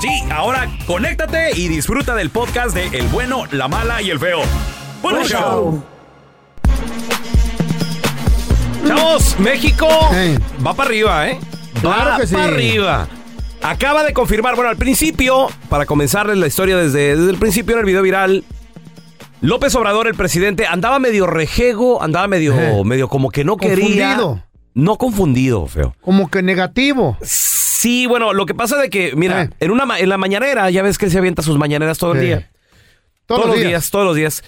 Sí, ahora conéctate y disfruta del podcast de El bueno, la mala y el feo. ¡Buen show! show. Chavos, México Hey. va para arriba, ¿eh? Claro va que sí. para arriba. Acaba de confirmar, bueno, al principio, para comenzarles la historia desde, desde el principio en el video viral, López Obrador, el presidente, andaba medio rejego, andaba medio, medio como que no quería. Confundido. No confundido, feo. Como que negativo. Sí, bueno, lo que pasa de que, mira, Eh. en una ma- en la mañanera, ya ves que él se avienta sus mañaneras todo el Sí. día. Todos, los días. todos los días.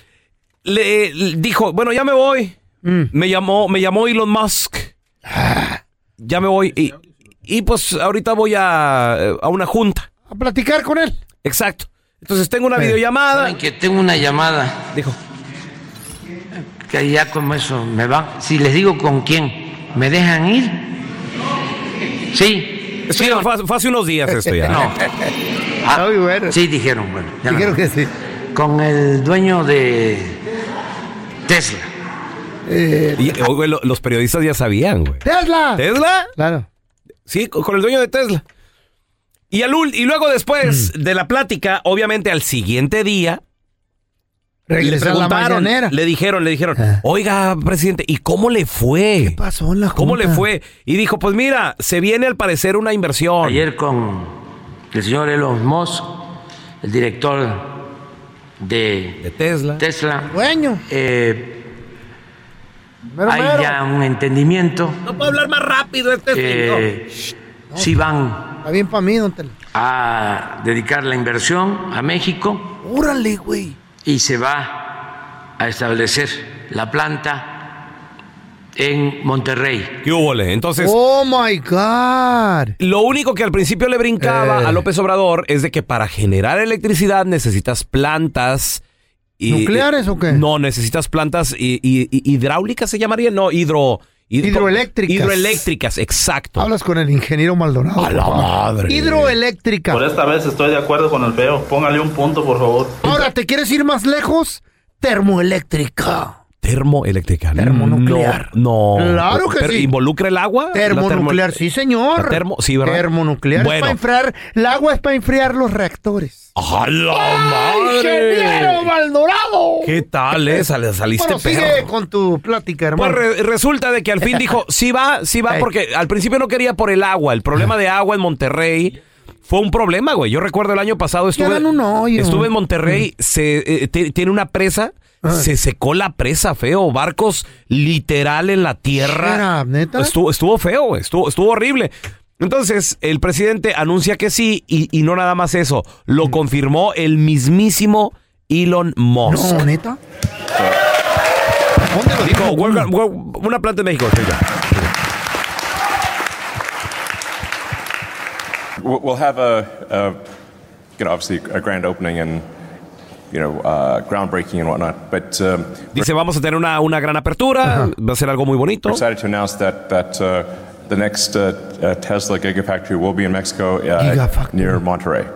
Le, le dijo, bueno, ya me voy. Mm. Me llamó, me llamó Elon Musk. Ya me voy. Y, y pues ahorita voy a, a una junta. A platicar con él. Exacto. Entonces tengo una Eh. videollamada. Saben que tengo una llamada Dijo, que ya como eso me va. Si les digo con quién, ¿me dejan ir? Sí. Esto ¿Sí ya o fue, fue hace unos días esto ya. no? Ah, Muy bueno. Sí, dijeron, bueno. Dijeron no. que sí. Con el dueño de Tesla. Eh, Y, oh, güey, lo- los periodistas ya sabían, güey. ¡Tesla! ¿Tesla? Claro. Sí, con con el dueño de Tesla. Y, al ul- y luego después Mm. de la plática, obviamente al siguiente día, le la preguntaron, le dijeron, le dijeron, Ah. oiga, presidente, ¿y cómo le fue? ¿Qué pasó en la ¿Cómo le junta? fue? Y dijo, pues mira, se viene al parecer una inversión. Ayer con el señor Elon Musk, el director De de Tesla. Tesla. Dueño. eh, Mero, hay mero. ya un entendimiento. No puedo hablar más rápido este Eh, si van Está bien para mí, don a dedicar la inversión a México Órale, güey. Y se va a establecer la planta en Monterrey. ¿Qué hubo, le? Entonces, Oh my God. lo único que al principio le brincaba Eh. a López Obrador es de que para generar electricidad necesitas plantas. y- ¿Nucleares o qué? No, necesitas plantas y, y- y- hidráulicas se llamarían, no, hidro... hidro- Hidroeléctricas. Hidroeléctricas, exacto. Hablas con el ingeniero Maldonado. A la madre. Hidroeléctrica. Por esta vez estoy de acuerdo con el feo. Póngale un punto, por favor. Ahora, ¿te quieres ir más lejos? Termoeléctrica. Termoeléctrica. Termonuclear. No. no. Claro que Pero, sí. ¿Involucra el agua? Termonuclear, termo- sí, señor. Termo- sí, ¿verdad? Termonuclear es Bueno. para enfriar. El agua es para enfriar los reactores. ¡A la ¡Ay, ingeniero madre! Maldonado! ¿Qué tal, eh? Sal- Saliste Bueno, sigue perro. con tu plática, Pues hermano. re- resulta de que al fin dijo, sí va, sí va, porque al principio no quería por el agua. El problema de agua en Monterrey fue un problema, güey. Yo recuerdo el año pasado estuve, un hoyo. estuve en Monterrey, se, eh, tiene una presa, se secó la presa, feo. Barcos literal en la tierra. Era, ¿neta? Estuvo, estuvo feo. Estuvo, estuvo horrible. Entonces, el presidente anuncia que sí y, y no nada más eso, lo confirmó el mismísimo Elon Musk. No, neta. Dijo, "We're gonna- we're- una planta en México. oiga. We'll we'll have a, a you know, obviously a grand opening and, you know, uh, groundbreaking and whatnot. But um, Dice, vamos a tener una, una gran apertura, va a ser algo muy bonito. we're excited to announce that that uh, the next uh, uh, Tesla Gigafactory will be in Mexico uh, near Monterrey.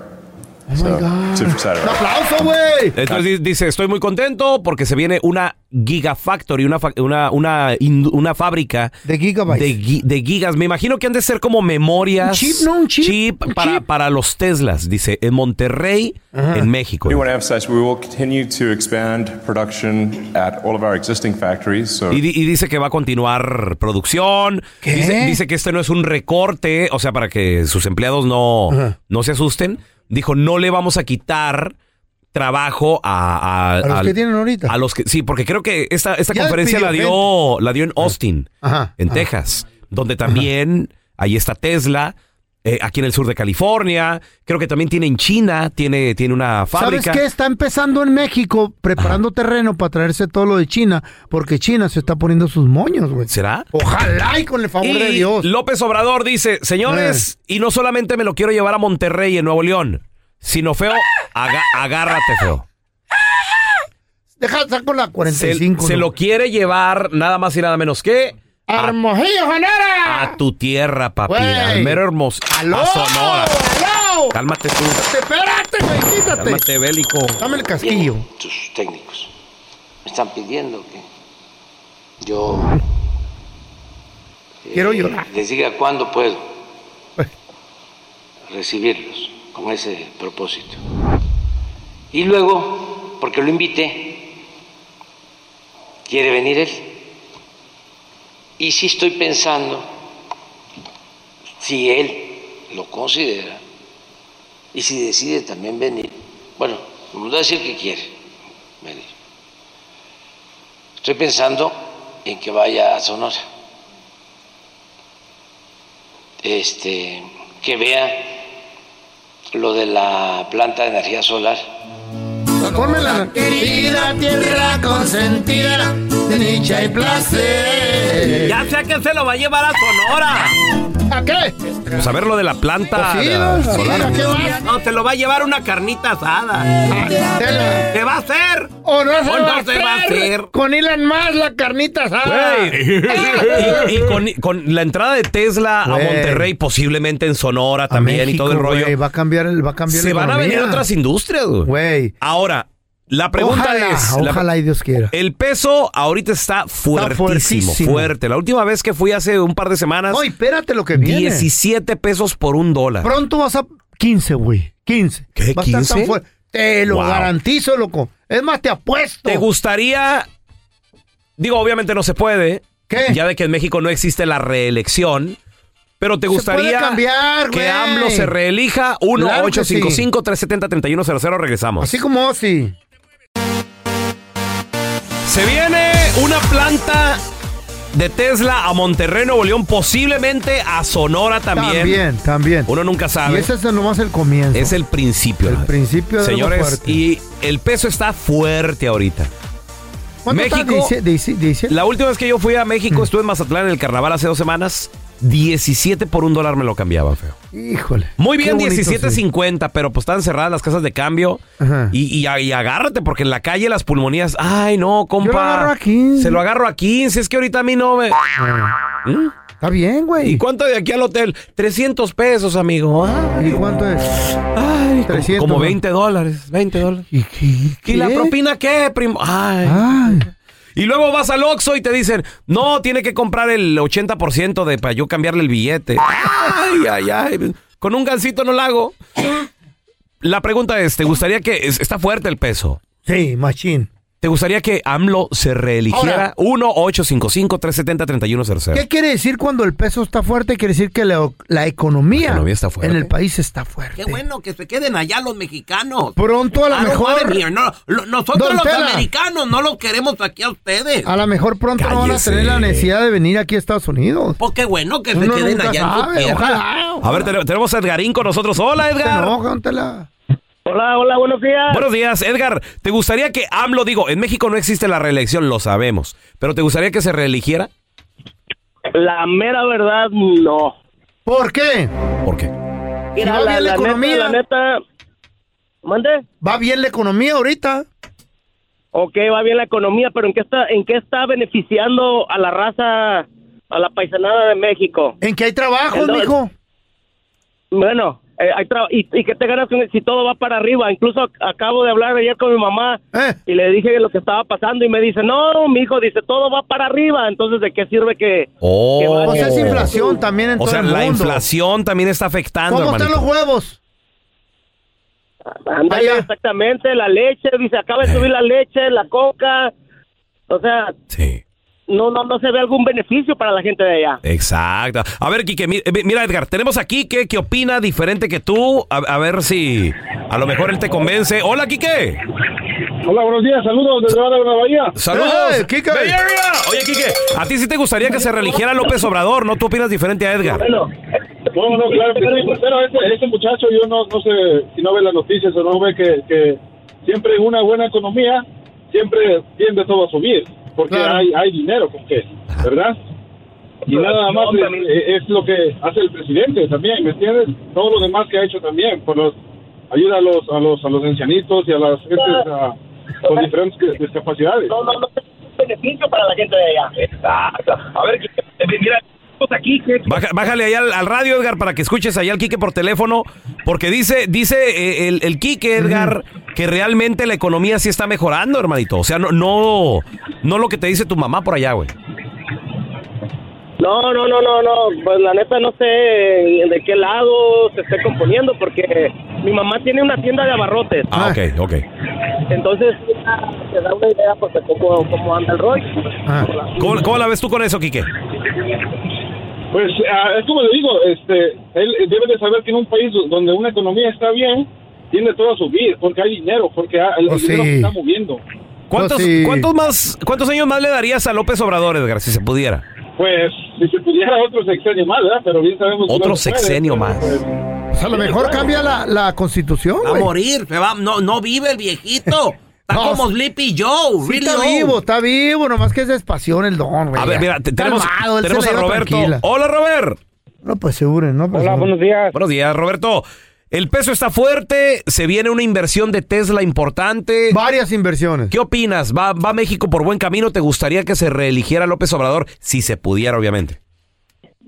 Oh so, my God. super excited. Un about it. aplauso, güey. Entonces di- dice, estoy muy contento porque se viene una gigafactory, una, fa- una, una, una fábrica De gigabytes. de, gi- de gigas. Me imagino que han de ser como memorias. Un chip, ¿no? Un chip. Un para, chip. para los Teslas. Dice, en Monterrey, en México. We want to emphasize we will continue to expand production at all of our existing factories. So Y, di- y dice que va a continuar producción. ¿Qué? Dice, dice que este no es un recorte, o sea, para que sus empleados no, no se asusten. Dijo, no le vamos a quitar trabajo a... A los al- que tienen ahorita. A los que, sí, porque creo que esta, esta Ya conferencia la dio, la dio en Austin, Ajá, en ajá. Texas, donde también ahí está Tesla, eh, aquí en el sur de California, creo que también tiene en China, tiene, tiene una ¿Sabes fábrica. qué? Está empezando en México preparando terreno para traerse todo lo de China, porque China se está poniendo sus moños, güey. ¿Será? Ojalá y con el favor Y de Dios. Eh. López Obrador dice, señores, y no solamente me lo quiero llevar a Monterrey, en Nuevo León, sino feo, aga- agárrate, feo. Deja, saco la Se, 45. se ¿no? lo quiere llevar nada más y nada menos que ¡Hermosillo, Sonora! a tu tierra, papi. Güey. Al mero hermoso. ¡Aló! A Sonora. ¡Aló! Cálmate tú. Espérate, güey, quítate. Cálmate, bélico. Dame el casquillo. tus técnicos me están pidiendo que yo eh, Quiero llorar. les diga cuándo puedo recibirlos con ese propósito. Y luego, porque lo invité, quiere venir él. Y sí estoy pensando, si él lo considera, y si decide también venir, bueno, vamos a decir que quiere venir. Estoy pensando en que vaya a Sonora. Este, que vea lo de la planta de energía solar. Ponme la querida tierra consentida de dicha y placer. Ya sé que se lo va a llevar a Sonora. ¿A qué? Pues a ver lo de la planta Pues sí, de- ¿no? Sí, solar. ¿a qué vas? No, te lo va a llevar una carnita asada. ¿Qué va a hacer? ¿O no se, ¿O va, no se va a hacer? Con Elon más la carnita asada. Güey. y, y con, con la entrada de Tesla a. Monterrey, posiblemente en Sonora A también y todo el rollo. güey, va a cambiar el, va a cambiar Se la van a venir otras industrias, güey. Güey. Ahora, la pregunta ojalá, es... la- Ojalá y Dios quiera. el peso ahorita está fuertísimo, fuerte. La última vez que fui hace un par de semanas, No, espérate lo que viene. 17 pesos por un dólar. Pronto vas a 15, güey. 15. ¿Qué, Va a estar 15? tan fuerte. Te lo Wow. garantizo, loco. Es más, te apuesto. ¿Te gustaría? Digo, obviamente no se puede. ¿Qué? Ya de que en México no existe la reelección. Pero te gustaría cambiar, que. AMLO se reelija. Claro que sí. 1-855-370-3100. Regresamos. Así como si. Se viene una planta de Tesla a Monterrey, Nuevo León, posiblemente a Sonora también. También, también. Uno nunca Y sabe. ese es nomás el comienzo. Es el principio. El principio de algo Señores, fuerte. y el peso está fuerte ahorita. México- Dice- dice- dice- La última vez que yo fui a México, estuve en Mazatlán en el carnaval hace dos semanas. 17 por un dólar me lo cambiaban, feo. Híjole. Muy bien, Qué bonito, 17.50, pero pues estaban cerradas las casas de cambio. Ajá. Y, y, y agárrate, porque en la calle las pulmonías. Ay, no, compa. Yo lo agarro a 15. Se lo agarro a 15. Es que ahorita a mí no me. ¿Mm? Está bien, güey. ¿Y cuánto de aquí al hotel? 300 pesos, amigo. Ay, ¿Y cuánto es? ay, como- 300, como ¿no? 20 dólares. 20 dólares. ¿Y, qué, ¿Y la qué? propina qué, primo? Ay. Ay. Y luego vas al Oxxo y te dicen, no, tiene que comprar el 80% de para yo cambiarle el billete. Ay, ay, ay. Con un gancito no lo hago. La pregunta es, ¿te gustaría que es- está fuerte el peso? Sí, machín. ¿Te gustaría que AMLO se reeligiera? 1-855-370-3100. ¿Qué quiere decir cuando el peso está fuerte? Quiere decir que la, la economía, La economía está fuerte. en el país está fuerte. Qué bueno que se queden allá los mexicanos. Pronto a lo don't mejor. No, lo- nosotros Don los Tela. americanos no los queremos aquí a ustedes. a lo mejor pronto no van a Cállese. tener la necesidad de venir aquí a Estados Unidos. Pues qué bueno que se Uno queden nunca allá en su sabe, tierra. ojalá. A ver, te- tenemos a Edgarín con nosotros. Hola, Edgar. don Tela. Hola, hola, buenos días. Buenos días, Edgar. ¿Te gustaría que AMLO, digo, en México no existe la reelección, lo sabemos, pero ¿te gustaría que se reeligiera? La mera verdad, no. ¿Por qué? ¿Por qué? Mira, va bien la economía. Neta, la neta, ¿mande? Va bien la economía ahorita. Ok, va bien la economía, pero ¿en qué está, en qué está beneficiando a la raza, a la paisanada de México? En que hay trabajos, Entonces- mijo. Bueno, eh, hay tra- y, y qué te ganas con- si todo va para arriba. Incluso ac- acabo de hablar ayer con mi mamá Eh. y le dije lo que estaba pasando y me dice, no, mi hijo, dice, todo va para arriba. Entonces, ¿de qué sirve que... Oh. que Pues es vaya- inflación también en O todo sea, el la inflación también está afectando, ¿Cómo están los huevos? Ándale, Vaya. exactamente, la leche, dice, acaba de subir la leche, la coca. O sea, Sí. No, no, no se ve algún beneficio para la gente de allá. Exacto. A ver, Quique, mi- eh, mira, Edgar, tenemos aquí Quique que opina diferente que tú. A, a ver si a lo mejor él te convence. Hola, Quique. Hola, buenos días, saludos desde la Bahía. Saludos. ¡Eh, Quique! Bay Area. Oye, Quique, a ti sí te gustaría que se reeligiera López Obrador, ¿no? Tú opinas diferente a Edgar. Bueno, no, no, claro sí, pero ese, ese muchacho yo no, no sé si no ve las noticias o no ve que, que siempre en una buena economía siempre tiende todo a subir, porque Claro. hay, hay dinero con qué, ¿verdad? Y nada más es, es lo que hace el presidente también, ¿me entiendes? Todo lo demás que ha hecho también, por los ayuda a los a los a los ancianitos y a las gentes ah, con diferentes discapacidades. No, no, no ve beneficio para la gente de allá. Exacto. A ver, mira, aquí que Baja- bájale ahí al, al radio, Edgar, para que escuches allá al Quique por teléfono, porque dice, dice eh, el, el Quique, Edgar, que realmente la economía sí está mejorando, hermanito. O sea, no, no, no lo que te dice tu mamá por allá, güey. No, no, no, no, no. Pues la neta no sé de qué lado se esté componiendo porque mi mamá tiene una tienda de abarrotes. Ah, ok, ok. Entonces, te da una idea pues, de cómo, cómo anda el rollo. Ah. ¿Cómo, cómo la ves tú con eso, Quique? Pues ah, es como le digo, este, él debe de saber que en un país donde una economía está bien, tiende todo a subir, porque hay dinero, porque hay- el, Pues dinero sí. se está moviendo. ¿Cuántos, sí. ¿cuántos, más, ¿Cuántos años más le darías a López Obrador, Edgar, si se pudiera? Pues si se pudiera otro sexenio más, ¿verdad? Pero bien sabemos que Otro puede, sexenio pero, más. pues, Pues a lo mejor cambia la, la constitución, Va a morir, va, no, no vive el viejito. Está No, como. Sleepy Joe. Sí really está vivo, está vivo, nomás que es despación el don, güey. A ver, mira, te- tenemos, Calmado, a Roberto. tranquila. Hola, Robert. No, pues seguro, ¿no? Pues, Hola, no. buenos días. Buenos días, Roberto. El peso está fuerte, se viene una inversión de Tesla importante. Varias inversiones. ¿Qué opinas? ¿Va, ¿Va México por buen camino? ¿Te gustaría que se reeligiera López Obrador? Si se pudiera, obviamente.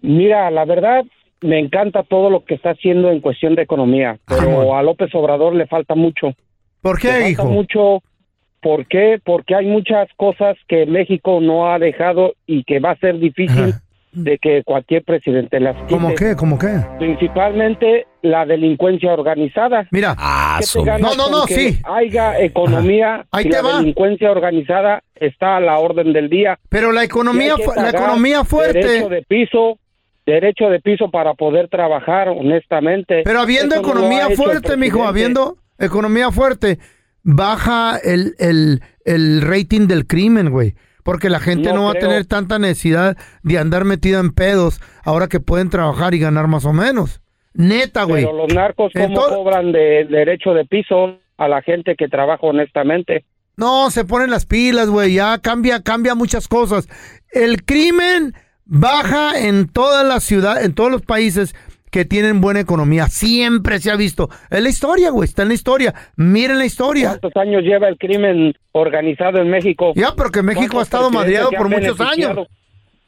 Mira, la verdad, me encanta todo lo que está haciendo en cuestión de economía, pero a López Obrador le falta mucho. ¿Por Le qué, falta hijo? mucho. ¿Por qué? Porque hay muchas cosas que México no ha dejado y que va a ser difícil Ajá. de que cualquier presidente las quite. ¿Cómo qué? ¿Cómo qué? Principalmente la delincuencia organizada. Mira, Ah, ¿Qué te su- ganas No, no, no, sí. Haya economía Ahí y te la va. delincuencia organizada está a la orden del día. pero la economía, la economía fuerte. Derecho de piso, derecho de piso para poder trabajar honestamente. Pero habiendo Eso economía fuerte, mijo, habiendo economía fuerte, baja el, el, el rating del crimen, güey. Porque la gente no, No va creo. a tener tanta necesidad de andar metida en pedos ahora que pueden trabajar y ganar más o menos. Neta, güey. Pero los narcos, ¿cómo Entonces- cobran de derecho de piso a la gente que trabaja honestamente? No, se ponen las pilas, güey. Ya cambia, cambia muchas cosas. El crimen baja en toda la ciudad, en todos los países que tienen buena economía. Siempre se ha visto. Es la historia, güey. Está en la historia. Miren la historia. ¿Cuántos años lleva el crimen organizado en México? Ya, pero que México ha ¿Cuántos estado madreado por muchos años.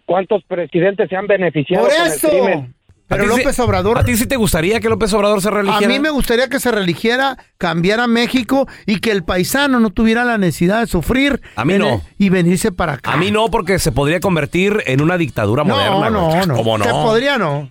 ¿Cuántos presidentes se han beneficiado Por con el eso. crimen? Pero ¿A López Obrador. ¿A ti sí te gustaría que López Obrador se A reeligiera? mí me gustaría que se reeligiera, cambiara México y que el paisano no tuviera la necesidad de sufrir. A mí no. el- y venirse para acá. A mí no, porque se podría convertir en una dictadura No, moderna. no, no. ¿Cómo no? Se podría no.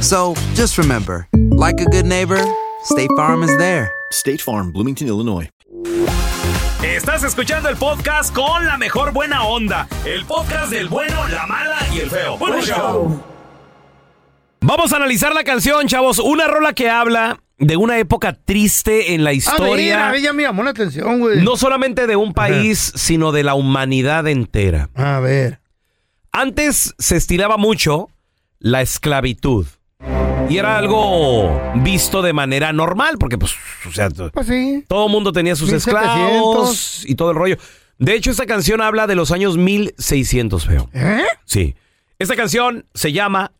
So just remember, like a good neighbor, State Farm is there. State Farm, Bloomington, Illinois. Estás escuchando el podcast con la mejor buena onda. El podcast del bueno, la mala y el feo. Bueno, show. Vamos a analizar la canción, chavos. Una rola que habla de una época triste en la A ver, historia. a ver, ya me llamó la atención, güey. No solamente de un país, sino de la humanidad entera. A ver. Antes se estilaba mucho la esclavitud. Y era algo visto de manera normal, porque pues, o sea, Pues sí. todo el mundo tenía sus 1700. esclavos y todo el rollo. De hecho, esta canción habla de los años 1600, feo. ¿Eh? Sí. Esta canción se llama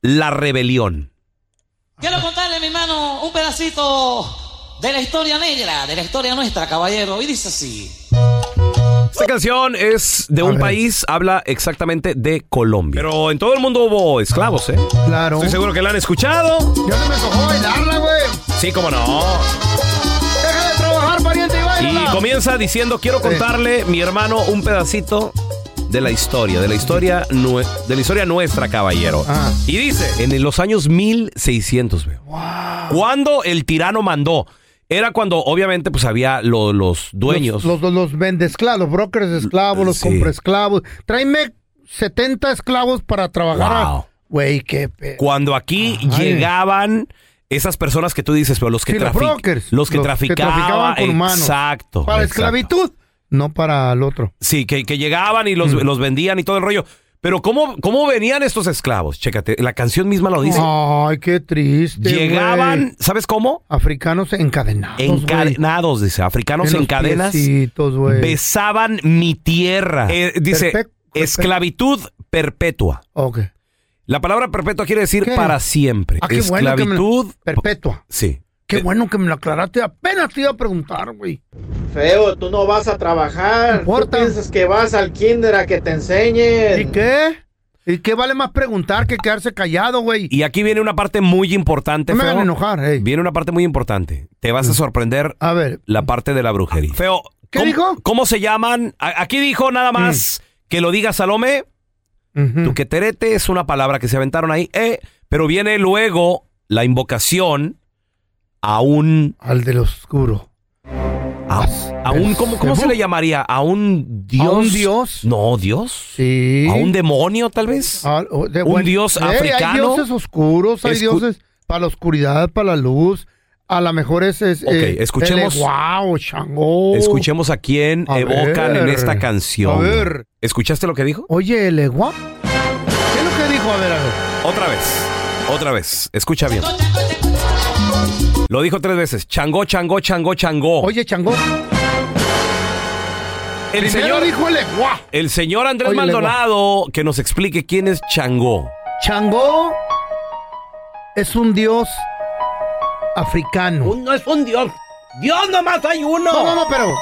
La Rebelión. Quiero contarle, mi hermano, un pedacito de la historia negra, de la historia nuestra, caballero. Y dice así. Esta canción es de un país, habla exactamente de Colombia. Pero en todo el mundo hubo esclavos, ¿eh? Claro. Estoy seguro que la han escuchado. Ya no me tocó bailarla, güey. Sí, cómo no. Deja de trabajar, pariente, y Y baila. comienza diciendo, quiero contarle, mi hermano, un pedacito de la historia, de la historia, de la historia nuestra, caballero. Ah. Y dice, en los años 1600, veo. Cuando el tirano mandó, era cuando obviamente pues había lo- los dueños. Los, los, los vendesclavos, los brokers de esclavos, los Sí. compraesclavos. Tráeme 70 esclavos para trabajar. Wow. Güey, qué pe... Cuando aquí llegaban esas personas que tú dices, pero los que, Sí, los trafi- brokers. los que Los que traficaban, traficaban con humanos. exacto. Para exacto. esclavitud, no para el otro. Sí, que, que llegaban y los, Mm. los vendían y todo el rollo. Pero ¿cómo, ¿cómo venían estos esclavos? Chécate, la canción misma lo dice. Ay, qué triste. Llegaban, güey. ¿sabes cómo? Africanos encadenados. güey. Encadenados, dice, africanos En en, cadenas. güey. Besaban mi tierra. Eh, dice, Perpe- esclavitud perpetua. Ok. La palabra perpetua quiere decir ¿Qué? para siempre. Ah, qué bueno que me lo- esclavitud Perpetua. Sí. Qué bueno que me lo aclaraste. Apenas te iba a preguntar, güey. Feo, tú no vas a trabajar. Tú importa. piensas que vas al kinder a que te enseñen. ¿Y qué? ¿Y qué vale más preguntar que quedarse callado, güey? Y aquí viene una parte muy importante, No me Feo. hagan enojar, ey. Viene una parte muy importante. Te vas a sorprender A ver. la parte de la brujería. Feo, ¿Qué ¿cómo, dijo? ¿Cómo se llaman? A- Aquí dijo nada más que lo diga Salome. Tu que terete es una palabra que se aventaron ahí, eh, pero viene luego la invocación a un... Al del oscuro. A, a un, ¿cómo, cómo se le llamaría? ¿A un dios? ¿A un dios? No, dios. Sí. ¿A un demonio tal vez? Ah, de ¿Un dios Hay africano? dioses oscuros, hay Escu- dioses para la oscuridad, para la luz. A lo mejor es. es Ok, escuchemos- Wow, Shango. Escuchemos a quién A evocan en esta canción. A ver. ¿Escuchaste lo que dijo? Oye, el egua. ¿Qué es lo que dijo? A ver, a ver. Otra vez. Otra vez. Escucha bien. Lo dijo tres veces. Changó, changó, changó, changó. Oye, Chango. el Primero señor, dijo el señor Andrés Oye, Maldonado que nos explique quién es Changó. Changó es un dios africano. No es un dios. Dios nomás hay uno. No, no, no, pero.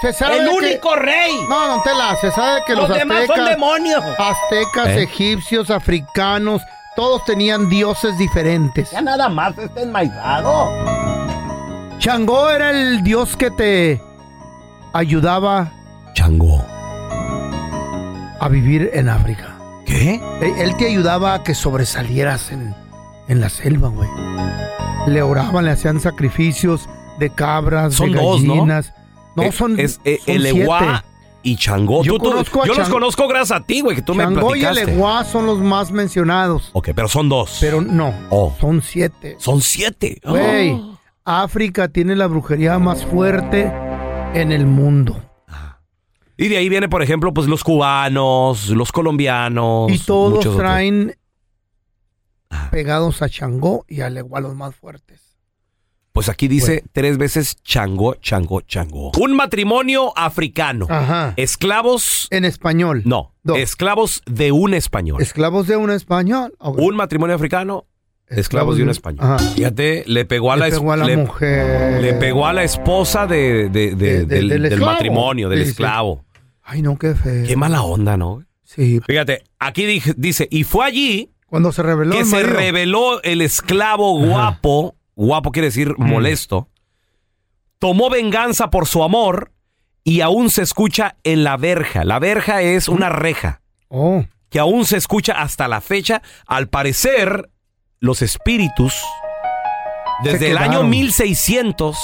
Se sabe El que- único rey. No, no, Tela, se sabe que los, Los demás son aztecas, demonios. aztecas, ¿Eh? egipcios, africanos, todos tenían dioses diferentes. Ya nada más está enmaizado. Changó era el dios que te ayudaba Changó. a vivir en África. ¿Qué? Él él te ayudaba a que sobresalieras en, en la selva, güey. Le oraban, le hacían sacrificios de cabras, Son de dos, ¿no? gallinas. No, Eh, son, es, eh, son el siete. Y Changó. Yo Tú- tú- conozco a yo los conozco gracias a ti, güey, que tú me Changó y el platicaste. Eguá son los más mencionados. Ok, pero son dos. Pero no, Oh. son siete. Son siete. Güey, Oh. África tiene la brujería más fuerte en el mundo. Y de ahí viene, por ejemplo, pues los cubanos, los colombianos. Y todos otros. traen pegados a Changó y Eguá los más fuertes. Pues aquí dice tres veces Changó, Changó, Changó. Un matrimonio africano. Ajá. Esclavos. En español. No, esclavos de un español. Esclavos de un español. Un matrimonio africano. Esclavos de un español. Ajá. Fíjate, le pegó a la, Le pegó a la le- mujer. le pegó a la esposa de, de- de- De- de- del, del del esclavo. matrimonio, del Sí, sí. esclavo. Ay, no, qué feo. Qué mala onda, ¿no? Sí. Fíjate, aquí dije- dice, y fue allí Cuando se reveló que el se reveló el esclavo guapo, guapo quiere decir molesto, tomó venganza por su amor y aún se escucha en la verja. La verja es una reja Oh. que aún se escucha hasta la fecha. Al parecer, los espíritus, desde el año quedaron. 1600,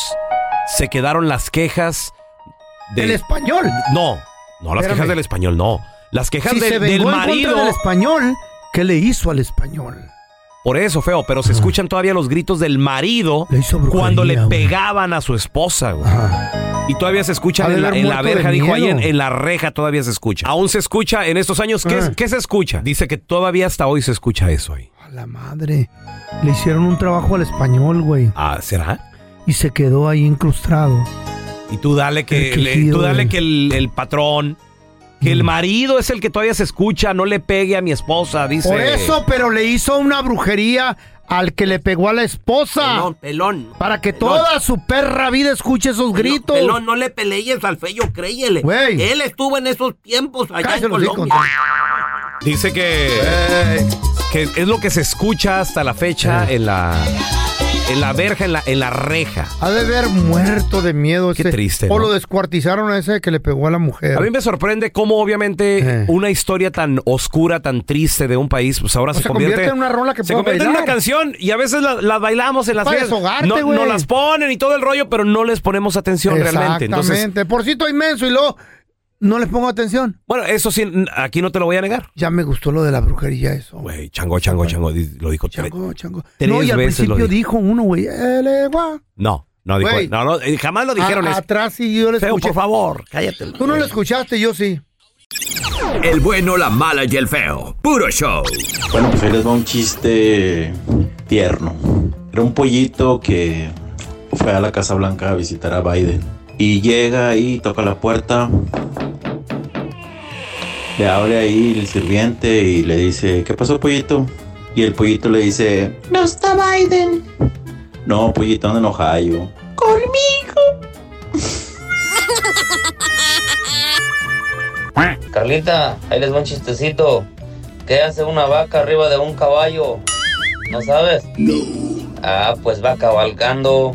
se quedaron las quejas de... ¿El español? No, no las Espérame. quejas del español, no. Las quejas Si del- se del marido. del español, ¿qué le hizo al español? Por eso, feo, pero se escuchan todavía los gritos del marido cuando le pegaban a su esposa, güey. Y todavía se Ha escuchan de en la, en verja, dijo ahí en, la reja todavía se escucha. Aún se escucha en estos años. ¿Qué, Ah. qué se escucha? Dice que todavía hasta hoy se escucha eso ahí. A la madre. Le hicieron un trabajo al español, güey. Ah, ¿será? Y se quedó ahí incrustado. Y tú dale que, El le- tú dale que el, el patrón, que Mm. el marido es el que todavía se escucha, no le pegue a mi esposa, dice. Por eso, pero le hizo una brujería al que le pegó a la esposa. Pelón, pelón. Para que Pelón. toda su perra vida escuche esos gritos. Pelón, no le pelees al feo, créyele. Güey. Él estuvo en esos tiempos allá Cállate en Colombia. Dice que, que es lo que se escucha hasta la fecha Eh. en la en la verja, en la, en la reja. Ha de haber muerto de miedo Qué ese. triste, O ¿no? lo descuartizaron a ese que le pegó a la mujer. A mí me sorprende cómo obviamente Eh. una historia tan oscura, tan triste de un país, pues ahora se, se convierte, en una rola que se convierte en bailar. una canción y a veces la- las bailamos en las fiestas. desahogarte, no, güey. no las ponen y todo el rollo, pero no les ponemos atención realmente. Entonces, Exactamente. Por si estoy inmenso y luego no les pongo atención. bueno, eso sí, aquí no te lo voy a negar. Ya me gustó lo de la brujería eso. Güey, chango, chango, chango, lo dijo Chango, chango. tres no, y al principio dijo. dijo uno, güey. No, no dijo, no, no, eh, jamás lo dijeron A- eso. atrás y yo le Feo, escuché. por favor, cállate. Tú no lo escuchaste, yo sí. El bueno, la mala y el feo. Puro show. Bueno, pues ahí les va un chiste tierno. Era un pollito que fue a la Casa Blanca a visitar a Biden. Y llega ahí, toca la puerta. Le abre ahí el sirviente y le dice, ¿qué pasó, pollito? Y el pollito le dice, No está Biden. no, pollito, anda en Ohio. Conmigo. Carlita, ahí les va un chistecito. ¿Qué hace una vaca arriba de un caballo? ¿No sabes? No. Ah, pues va cabalgando.